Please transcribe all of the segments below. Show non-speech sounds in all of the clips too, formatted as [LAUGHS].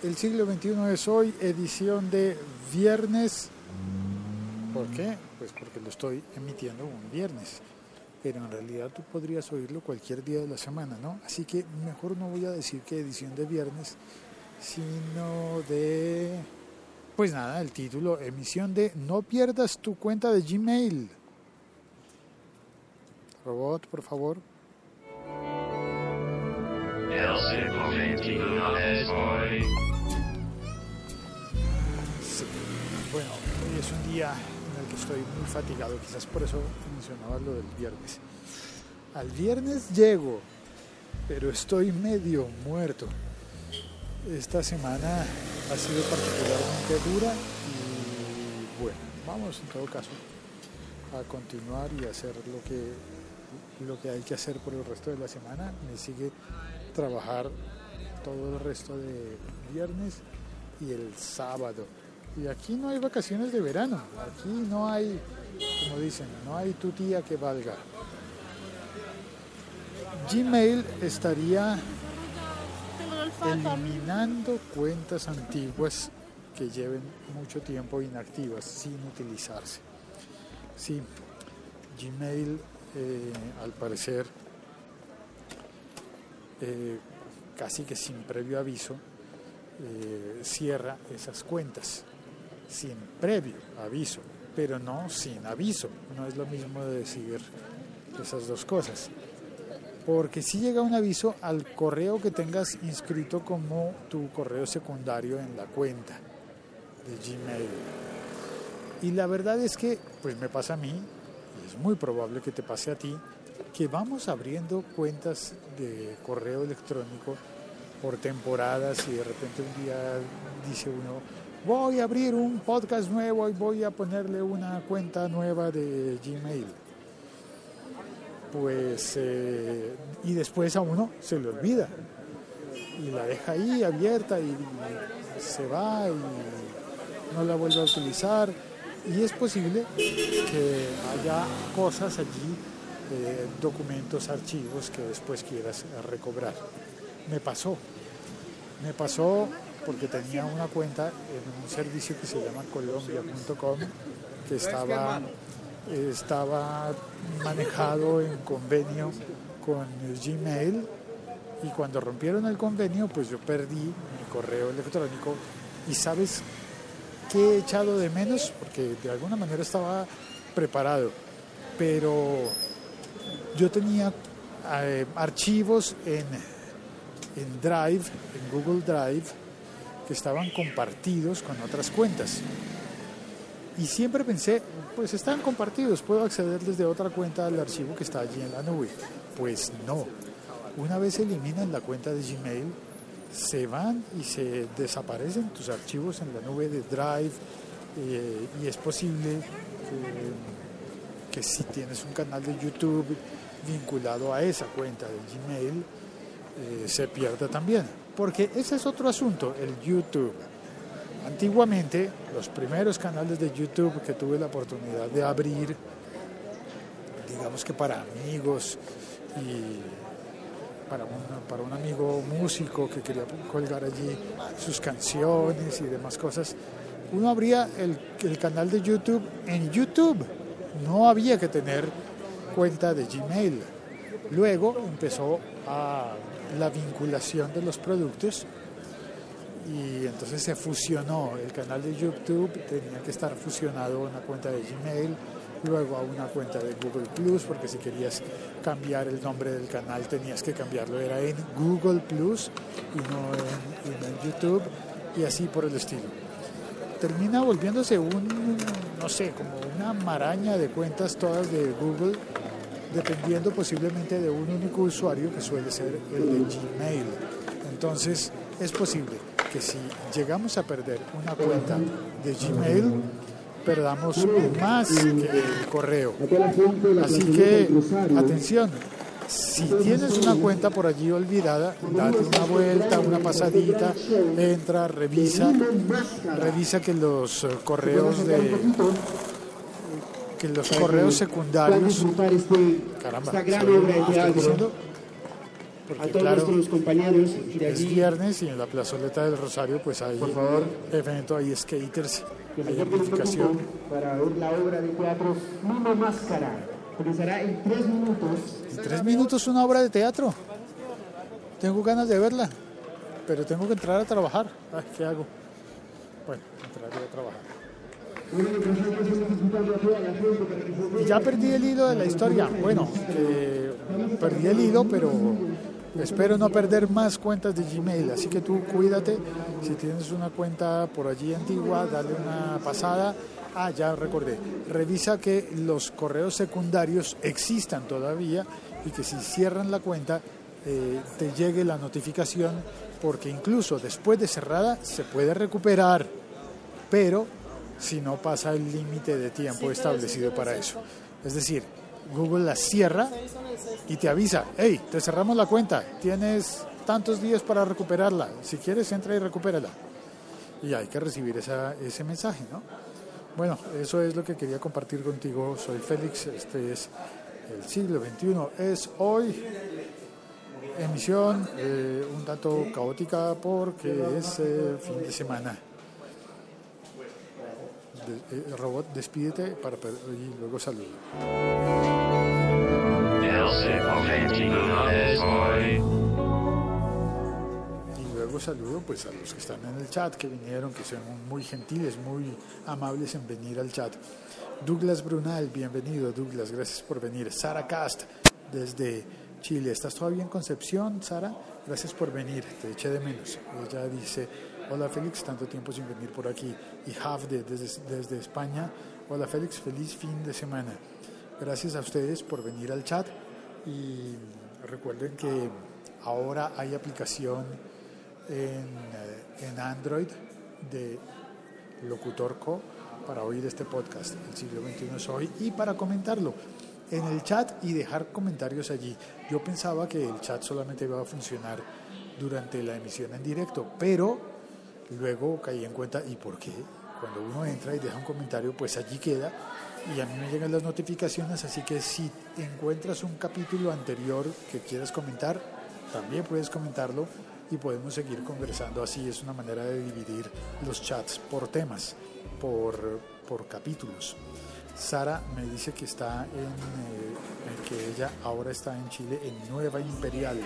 El siglo XXI es hoy, edición de viernes. ¿Por qué? Pues porque lo estoy emitiendo un viernes. Pero en realidad tú podrías oírlo cualquier día de la semana, ¿no? Así que mejor no voy a decir que edición de viernes, sino de... Pues nada, el título, emisión de No pierdas tu cuenta de Gmail. Robot, por favor. Sí. Bueno, hoy es un día en el que estoy muy fatigado, quizás por eso mencionaba lo del viernes. Al viernes llego, pero estoy medio muerto. Esta semana ha sido particularmente dura y bueno, vamos en todo caso a continuar y hacer lo que, lo que hay que hacer por el resto de la semana. Me sigue trabajar todo el resto de viernes y el sábado. Y aquí no hay vacaciones de verano, aquí no hay, como dicen, no hay tu tía que valga. Gmail estaría eliminando cuentas antiguas que lleven mucho tiempo inactivas sin utilizarse. Sí, Gmail eh, al parecer eh, casi que sin previo aviso eh, cierra esas cuentas, sin previo aviso, pero no sin aviso, no es lo mismo de decir esas dos cosas. Porque si llega un aviso al correo que tengas inscrito como tu correo secundario en la cuenta de Gmail. Y la verdad es que, pues me pasa a mí, y es muy probable que te pase a ti, que vamos abriendo cuentas de correo electrónico por temporadas y de repente un día dice uno, voy a abrir un podcast nuevo y voy a ponerle una cuenta nueva de Gmail pues eh, y después a uno se le olvida y la deja ahí abierta y, se va y no la vuelve a utilizar. Y es posible que haya cosas allí eh, documentos archivos que después quieras recobrar. Me pasó. Me pasó porque tenía una cuenta en un servicio que se llama colombia.com que estaba estaba manejado en convenio con Gmail y cuando rompieron el convenio pues yo perdí mi correo electrónico. Y sabes qué he echado de menos porque de alguna manera estaba preparado pero yo tenía eh, archivos en, en Drive, en Google Drive que estaban compartidos con otras cuentas y siempre pensé, pues están compartidos, puedo acceder desde otra cuenta al archivo que está allí en la nube. Pues no. Una vez eliminan la cuenta de Gmail, se van y se desaparecen tus archivos en la nube de Drive eh, y es posible que, si tienes un canal de YouTube vinculado a esa cuenta de Gmail, eh, se pierda también. Porque ese es otro asunto, el YouTube. Antiguamente, los primeros canales de YouTube que tuve la oportunidad de abrir, digamos que para amigos y para un, para un amigo músico que quería colgar allí sus canciones y demás cosas, uno abría el, el canal de YouTube en YouTube. No había que tener cuenta de Gmail. Luego empezó a la vinculación de los productos y entonces se fusionó el canal de YouTube, tenía que estar fusionado a una cuenta de Gmail, luego a una cuenta de Google Plus, porque si querías cambiar el nombre del canal tenías que cambiarlo, era en Google Plus y no en, YouTube, y así por el estilo. Termina volviéndose un, no sé, como una maraña de cuentas todas de Google, dependiendo posiblemente de un único usuario que suele ser el de Gmail. Entonces es posible que si llegamos a perder una cuenta de Gmail, perdamos más que el correo. Así que, atención, si tienes una cuenta por allí olvidada, date una vuelta, una pasadita, entra, revisa, revisa que los eh, correos de que los correos secundarios caramba, diciendo? porque a todos claro, nuestros compañeros de es viernes y en la plazoleta del Rosario pues hay Por favor. evento, hay skaters, que hay poco amplificación. para ver la obra de teatro Mimo Máscara. Comenzará en tres minutos. En tres minutos una obra de teatro. Tengo ganas de verla, pero tengo que entrar a trabajar. Ay, ¿Qué hago? Bueno, entraré a trabajar. Ya perdí el hilo de la historia. Bueno, que perdí el hilo, pero espero no perder más cuentas de Gmail. Así que tú cuídate. Si tienes una cuenta por allí antigua, dale una pasada. Ah, ya recordé. Revisa que los correos secundarios existan todavía y que si cierran la cuenta eh, te llegue la notificación porque incluso después de cerrada se puede recuperar, pero si no pasa el límite de tiempo establecido para eso. Es decir, Google la cierra y te avisa, hey, te cerramos la cuenta, tienes tantos días para recuperarla, si quieres entra y recupérala. Y hay que recibir esa, ese mensaje, ¿no? Bueno, eso es lo que quería compartir contigo. Soy Félix, este es el siglo XXI, es hoy emisión eh, un tanto caótica porque es eh, fin de semana. Eh, robot, despídete para, y luego saludo. Y luego saludo pues a los que están en el chat, que vinieron, que son muy gentiles, muy amables en venir al chat. Douglas Brunal, bienvenido Douglas, gracias por venir. Sara Cast, desde Chile. ¿Estás todavía en Concepción, Sara? Gracias por venir, te eché de menos. Ella dice, hola Félix, tanto tiempo sin venir por aquí. Y Hafde, desde, España, hola Félix, feliz fin de semana. Gracias a ustedes por venir al chat y recuerden que ahora hay aplicación en, eh, en Android de Locutorco para oír este podcast, El siglo XXI es hoy, y para comentarlo en el chat y dejar comentarios allí. Yo pensaba que el chat solamente iba a funcionar durante la emisión en directo, pero luego caí en cuenta, ¿y por qué? Cuando uno entra y deja un comentario, pues allí queda y a mí me llegan las notificaciones, así que si encuentras un capítulo anterior que quieras comentar, también puedes comentarlo y podemos seguir conversando. Así es una manera de dividir los chats por temas, por, por capítulos. Sara me dice que está en, eh, que ella ahora está en Chile en Nueva Imperial.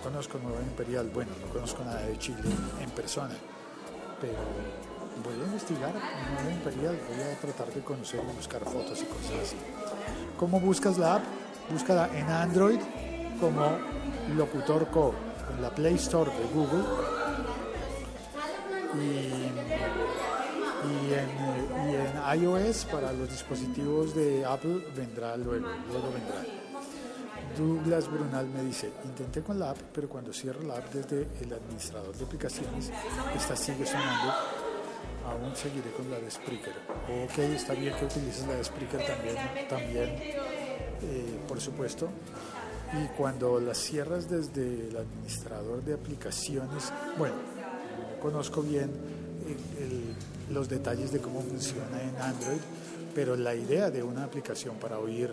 No conozco Nueva Imperial, bueno, no conozco nada de Chile en persona, pero voy a investigar Nueva Imperial, voy a tratar de conocer y buscar fotos y cosas así. ¿Cómo buscas la app? Búscala en Android como Locutor Co, en la Play Store de Google. Y, en, y en iOS para los dispositivos de Apple vendrá luego, luego vendrá. Douglas Brunal me dice, intenté con la app, pero cuando cierro la app desde el administrador de aplicaciones, esta sigue sonando. Aún seguiré con la de Spreaker. Ok, está bien que utilices la de Spreaker también, también eh, por supuesto. Y cuando las cierras desde el administrador de aplicaciones, bueno, no conozco bien el- los detalles de cómo funciona en Android, pero la idea de una aplicación para oír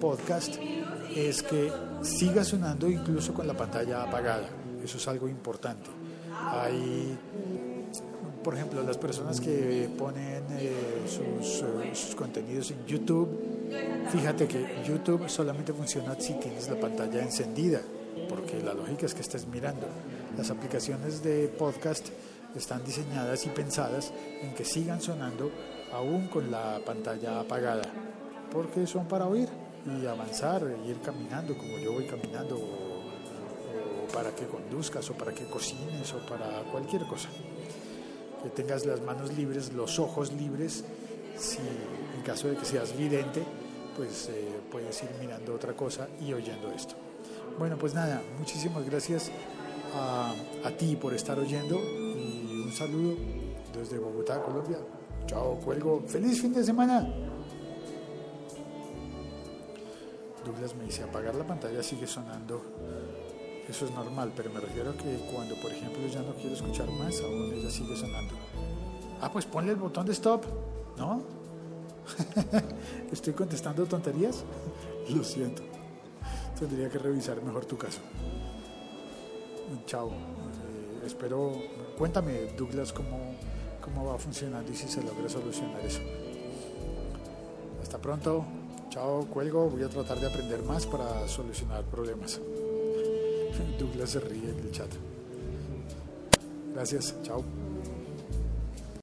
podcast es que siga sonando incluso con la pantalla apagada. Eso es algo importante. Hay, por ejemplo, las personas que ponen eh, sus, eh, sus contenidos en YouTube, fíjate que YouTube solamente funciona si tienes la pantalla encendida, porque la lógica es que estés mirando. Las aplicaciones de podcast están diseñadas y pensadas en que sigan sonando aún con la pantalla apagada, porque son para oír y avanzar, e ir caminando como yo voy caminando, o, o para que conduzcas, o para que cocines, o para cualquier cosa. Que tengas las manos libres, los ojos libres, si en caso de que seas vidente, pues eh, puedes ir mirando otra cosa y oyendo esto. Bueno, pues nada, muchísimas gracias a, a ti por estar oyendo y un saludo desde Bogotá, Colombia. Chao, cuelgo. Feliz fin de semana. Douglas me dice, apagar la pantalla sigue sonando. Eso es normal, pero me refiero a que cuando, por ejemplo, ya no quiero escuchar más, aún ella sigue sonando. Ah, pues ponle el botón de stop, ¿no? [LAUGHS] ¿Estoy contestando tonterías? [LAUGHS] Lo siento. Tendría que revisar mejor tu caso. chao. Eh, espero, cuéntame Douglas cómo, cómo va funcionando y si se logra solucionar eso. Hasta pronto. Chao, cuelgo. Voy a tratar de aprender más para solucionar problemas. [LAUGHS] Douglas se ríe en el chat. Gracias. Chao.